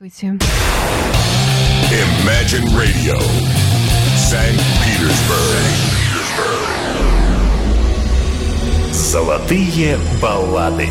Здравствуйте. Imagine Radio, St. Petersburg. Золотые баллады.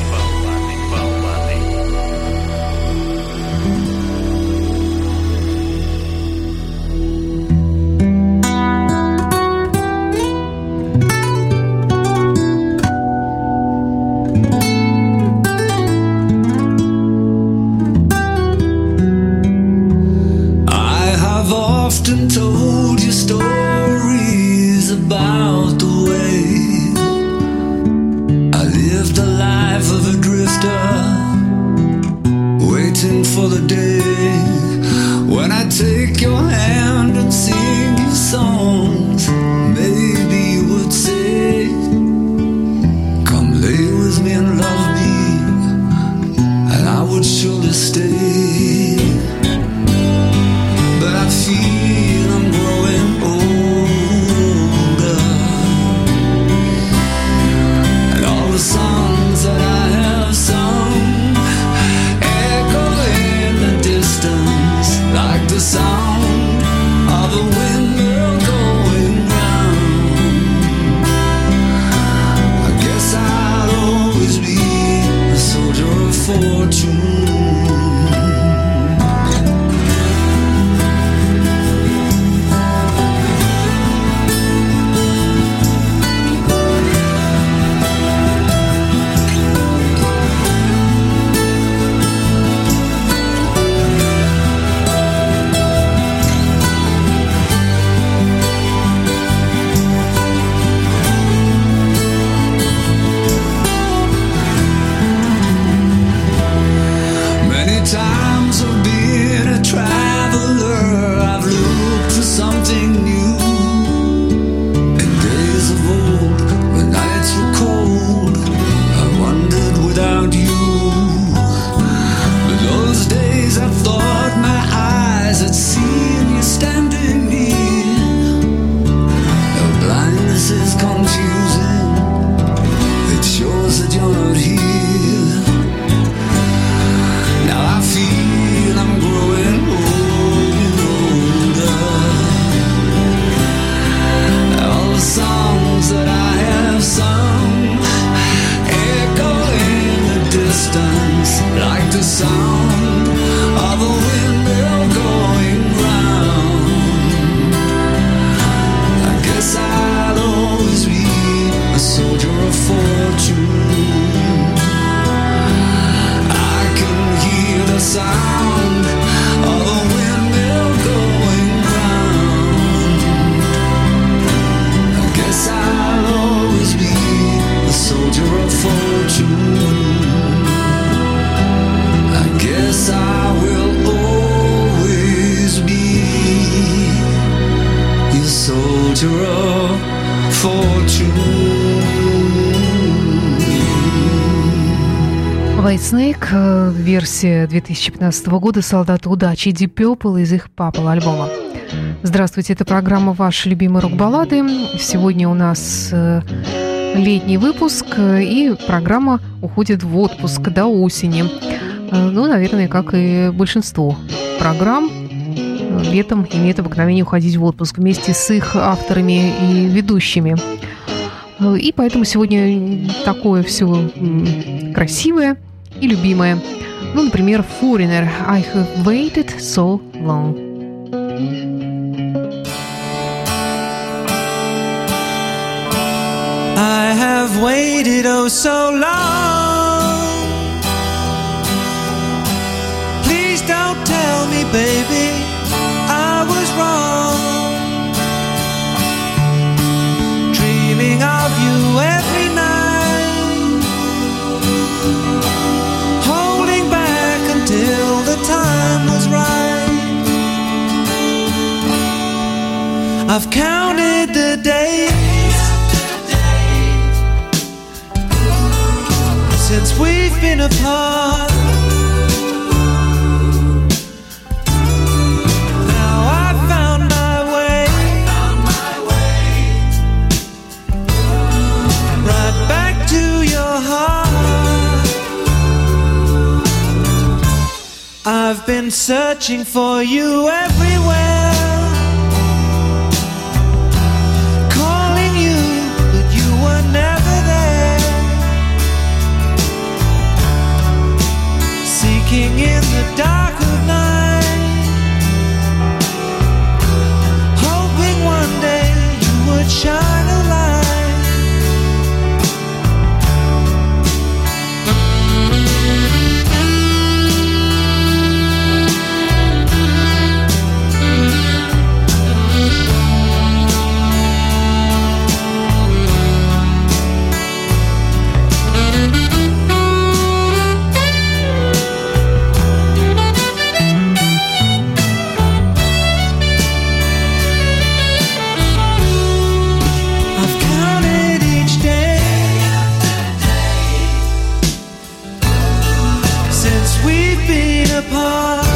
Snake, э, версия 2015 года «Солдаты удачи» Deep Purple из их папа альбома. Здравствуйте, это программа «Ваши любимые рок-баллады». Сегодня у нас э, летний выпуск, э, и программа уходит в отпуск до осени. Ну, наверное, как и большинство программ, летом имеют обыкновение уходить в отпуск вместе с их авторами и ведущими. И поэтому сегодня такое все красивое и любимое. Ну, например, Foreigner «I have waited so long». I have waited oh so long. Please don't tell me, baby, I was wrong. Dreaming of you every night, I've counted the days since we've been apart. Now I found my way, right back to your heart. I've been searching for you everywhere. been apart.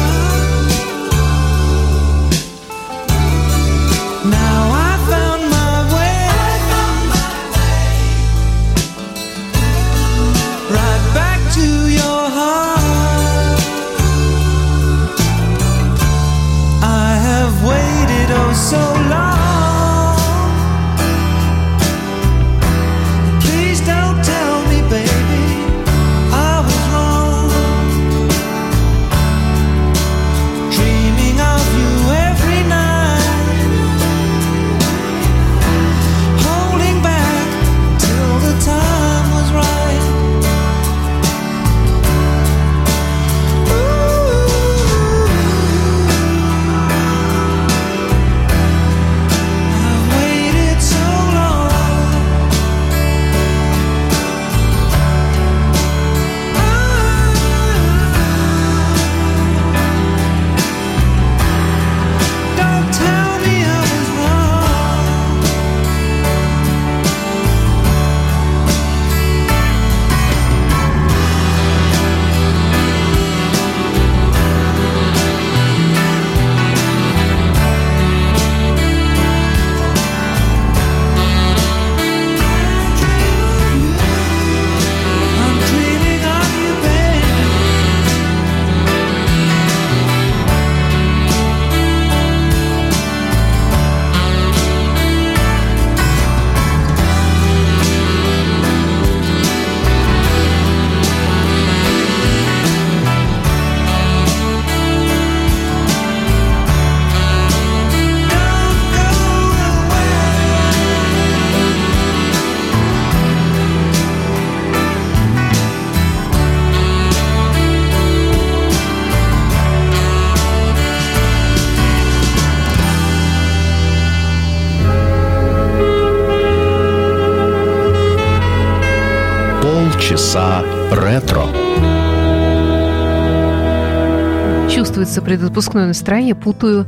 предотпускное настроение путаю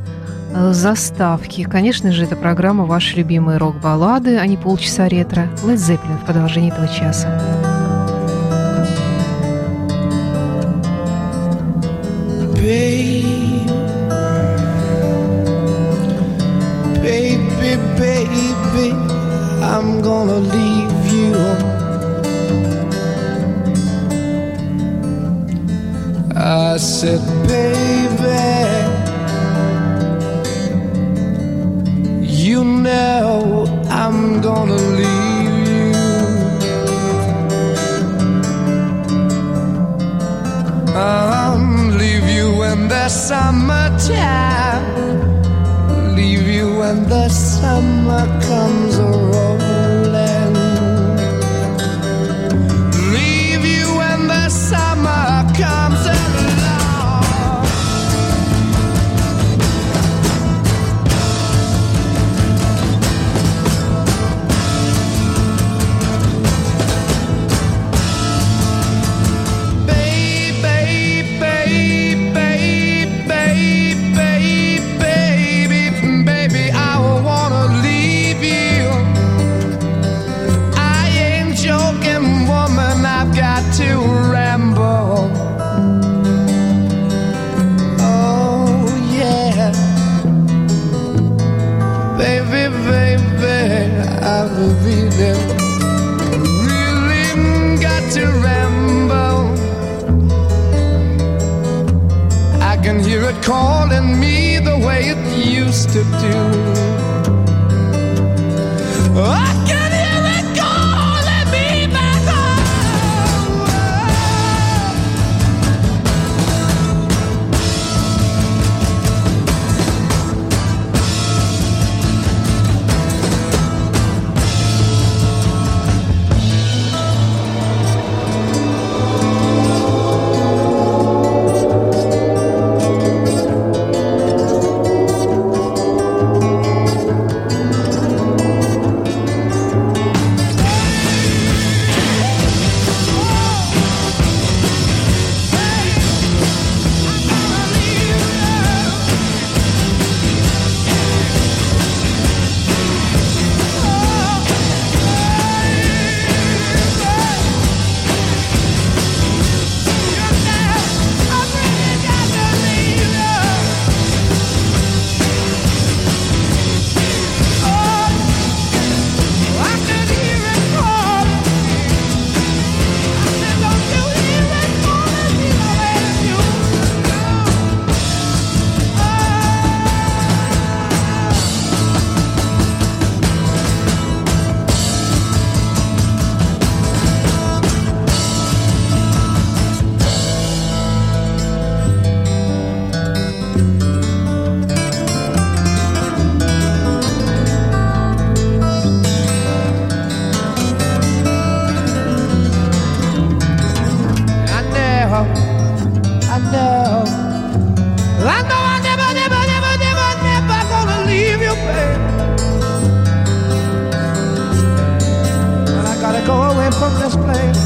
э, заставки. Конечно же, это программа «Ваши любимые рок-баллады», а не полчаса ретро. Лед Зеппелин в продолжении этого часа. Babe, baby, baby, I'm gonna leave you I said, baby summertime. Leave you when the summer comes around. used to do. I from this place.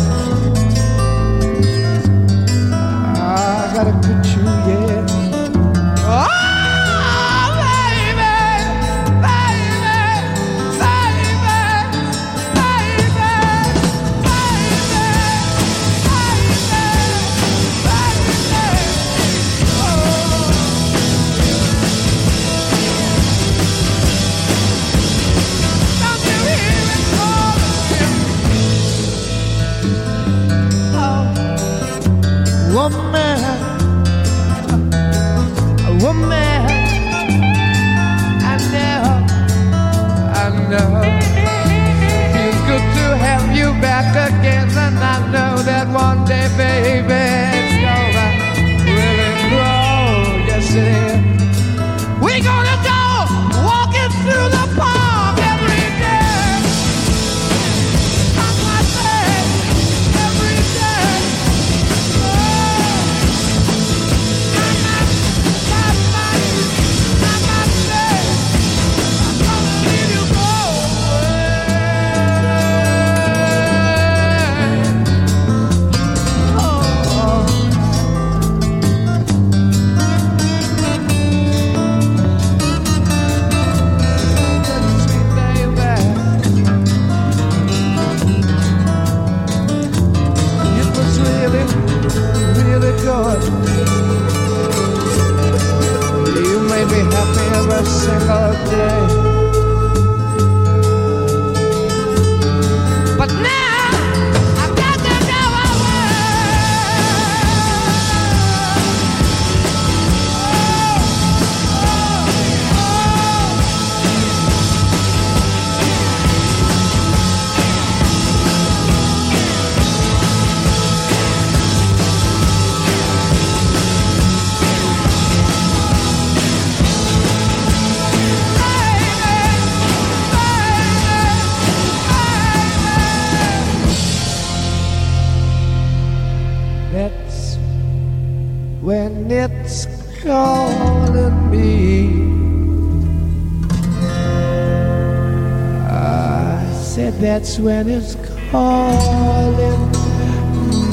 That's when it's calling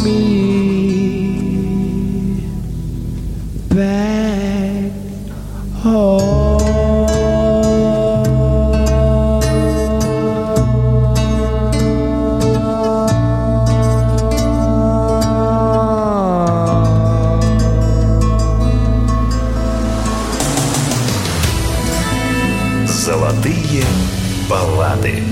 me back home. Золотые баллады.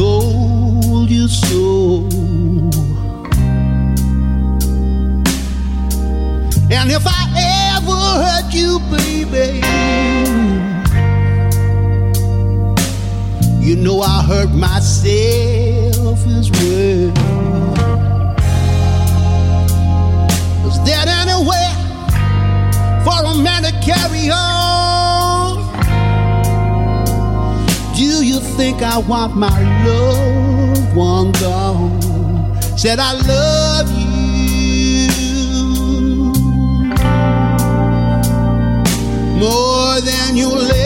Say wife, my loved one gone, said, I love you more than you live.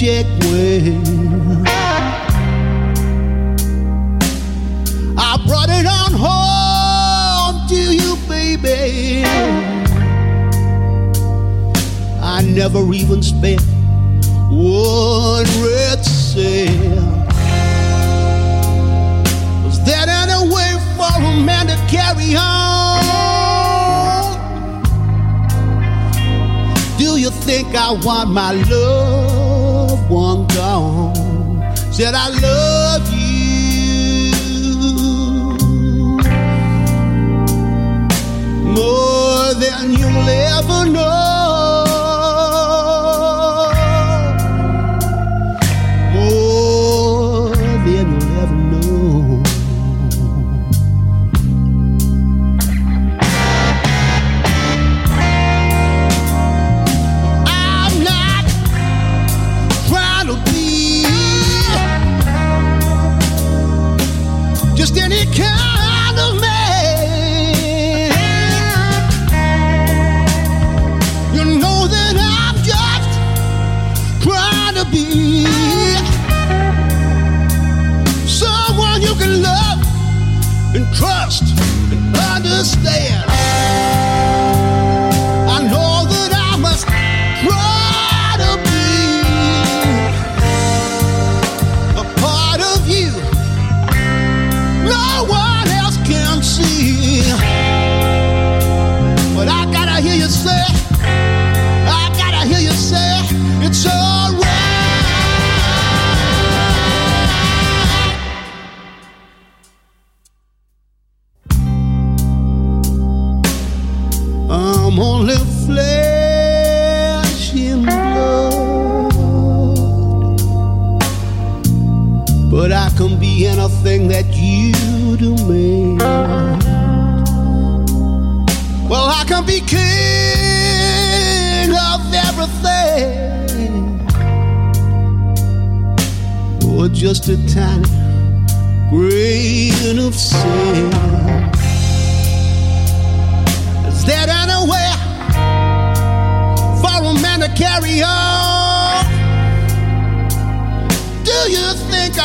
check well. I brought it on home to you, baby. I never even spent one red cent. Was that any way for a man to carry on? Do you think I want my love? one gone, said, I love you more than you'll ever know.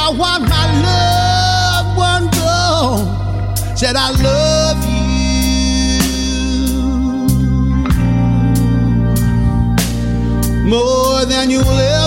I want my loved one gone. Said I love you more than you will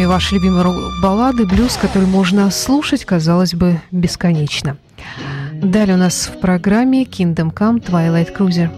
В программе «Ваши любимые баллады» блюз, который можно слушать, казалось бы, бесконечно. Далее у нас в программе Kingdom Come Twilight Cruiser.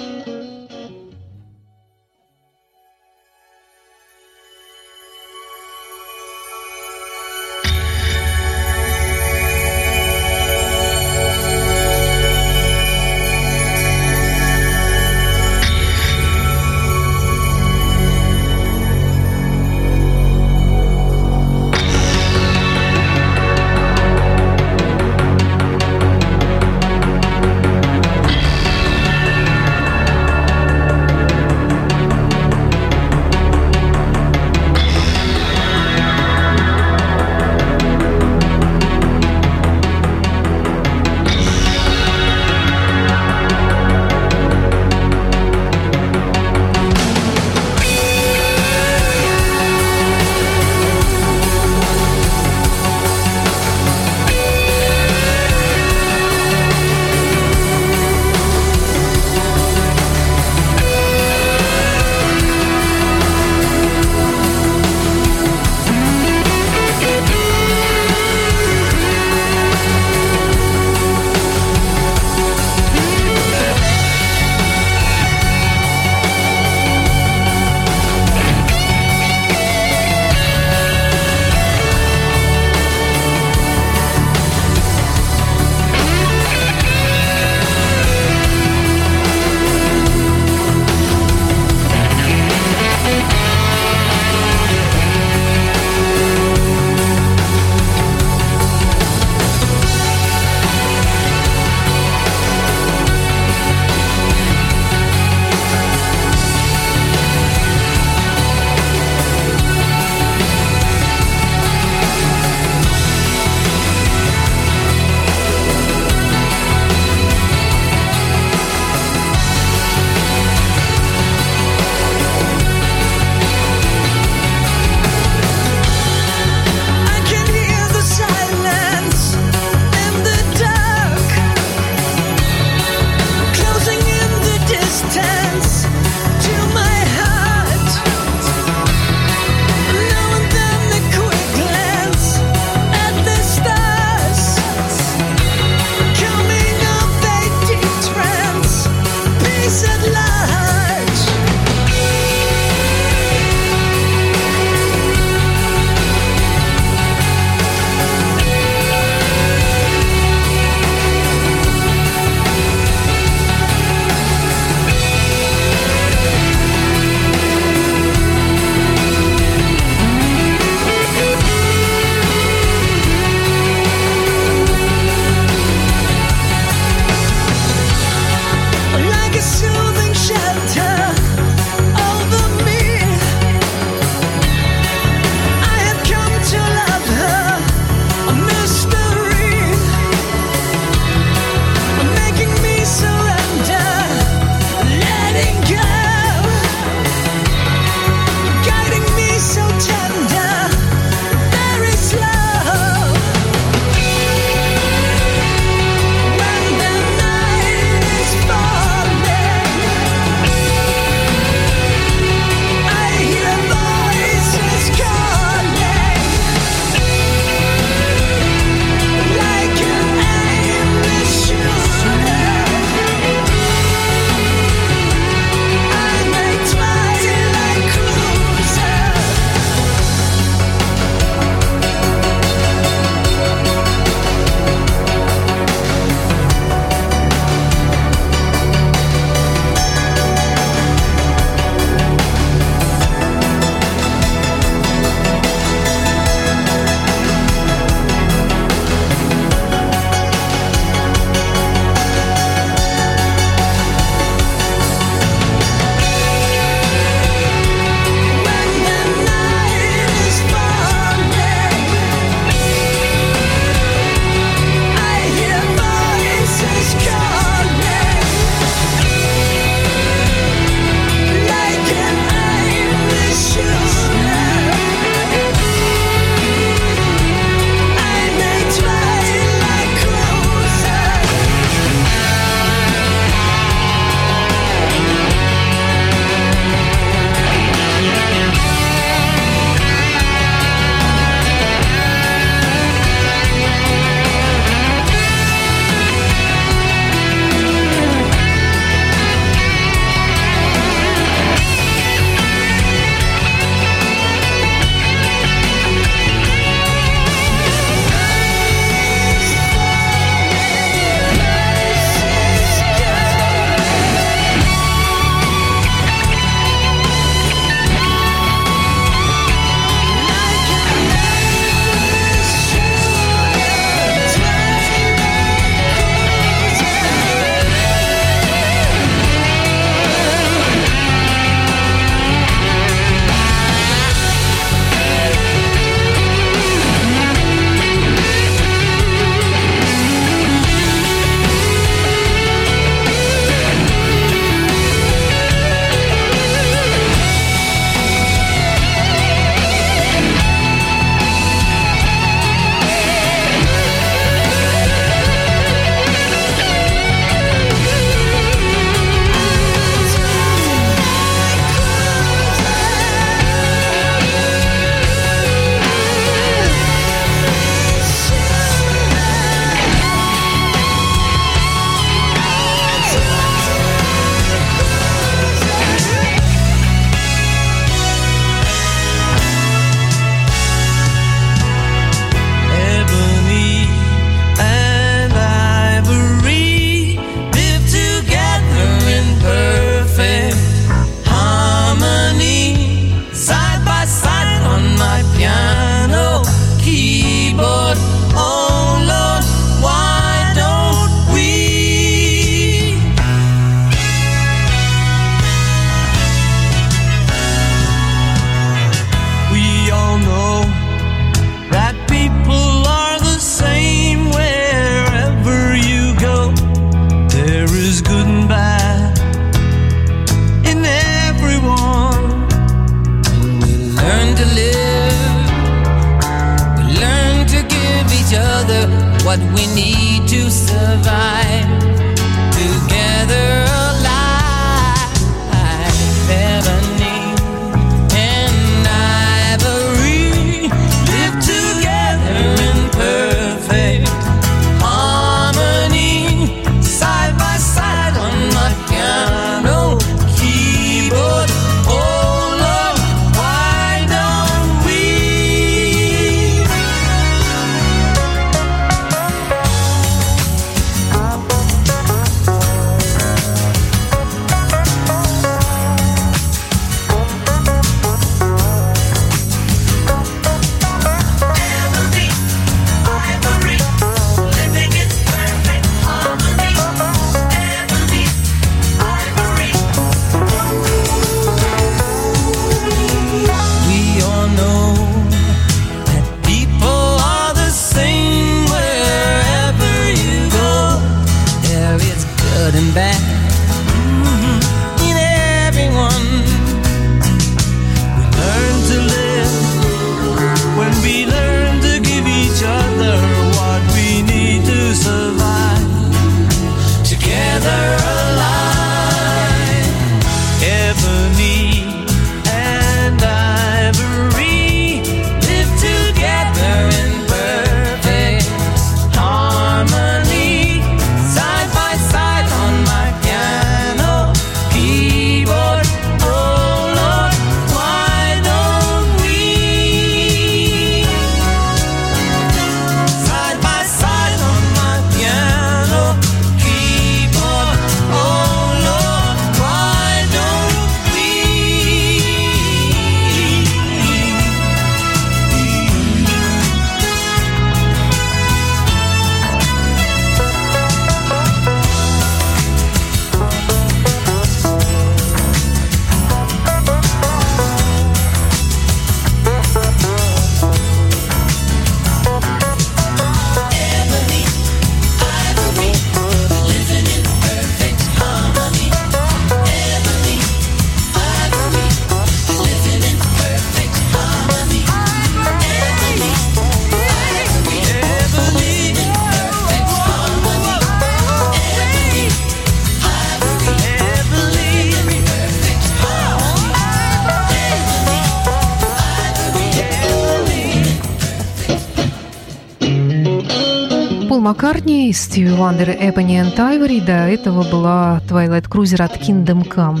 И Стиви Вандер Эбони и Айвори. До этого была Twilight Cruiser от Kingdom Come.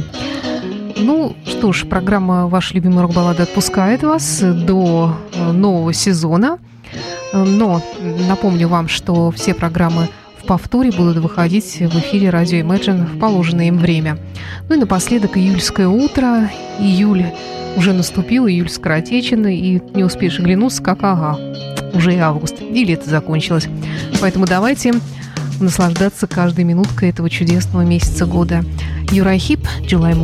Ну что ж, программа «Ваши любимые рок-баллады» отпускает вас до э, нового сезона. Но напомню вам, что все программы в повторе будут выходить в эфире радио Imagine в положенное им время. Ну и напоследок июльское утро. Июль уже наступил, июль скоротечен, и не успеешь оглянуться, как ага, уже и август, и лето закончилось. Поэтому давайте наслаждаться каждой минуткой этого чудесного месяца года. Юрай Хип, July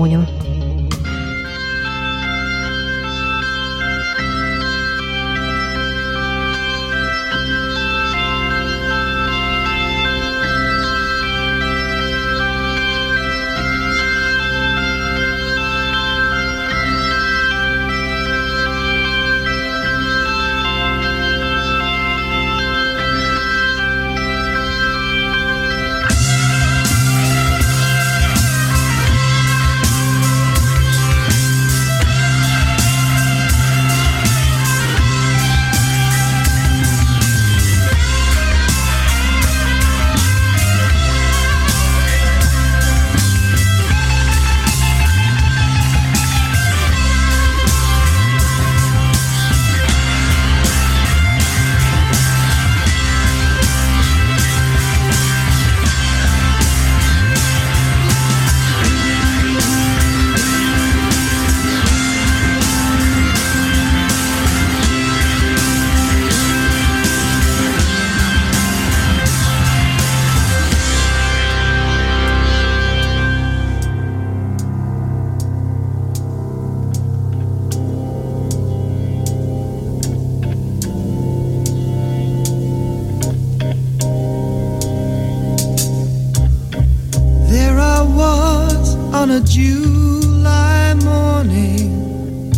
on a July morning,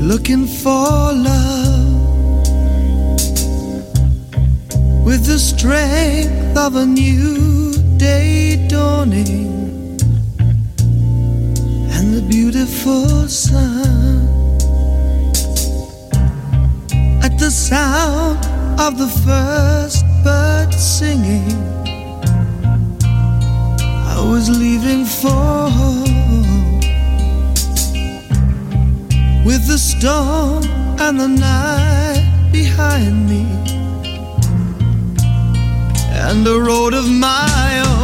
looking for love with the strength of a new day dawning and the beautiful sun at the sound of the first bird singing. I was leaving for with the storm and the night behind me and a road of my own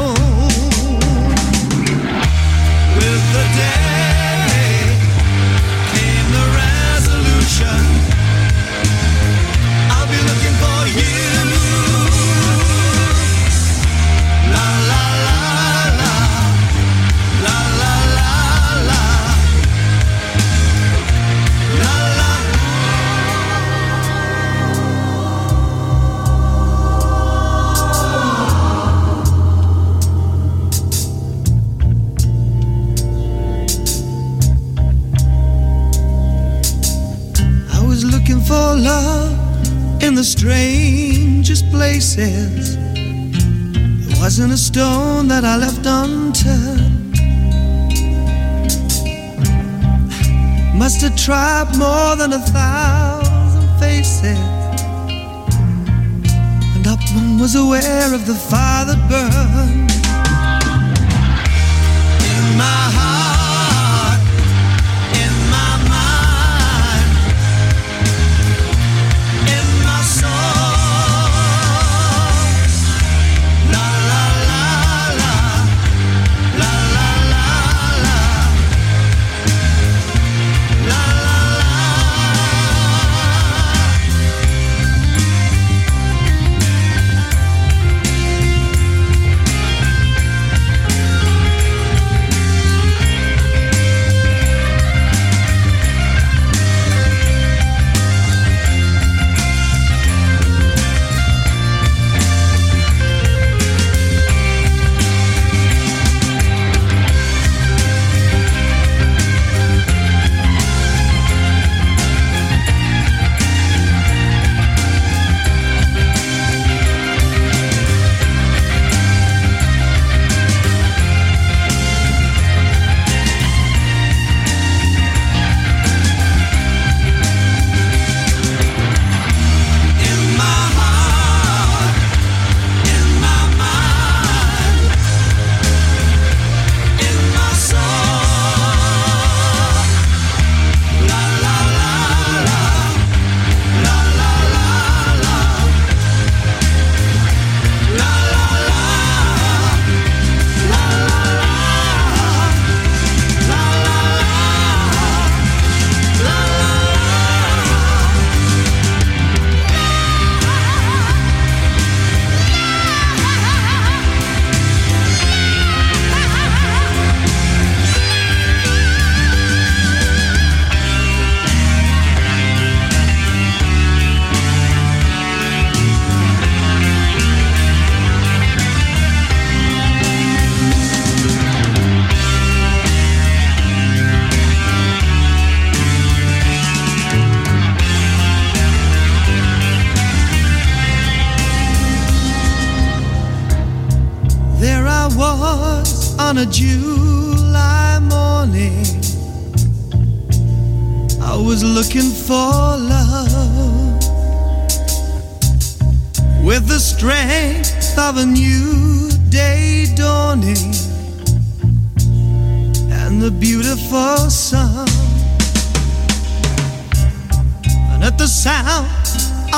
the strangest places. There wasn't a stone that I left unturned. Must have tried more than a thousand faces. And Upman was aware of the fire that burned in my heart,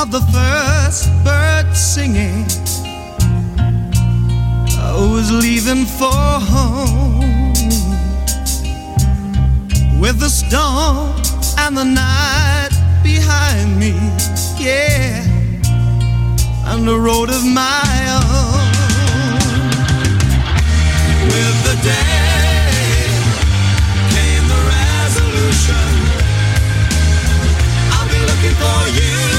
of the first bird singing. I was leaving for home with the storm and the night behind me, yeah, and the road of my own. With the day came the resolution. I'll be looking for you.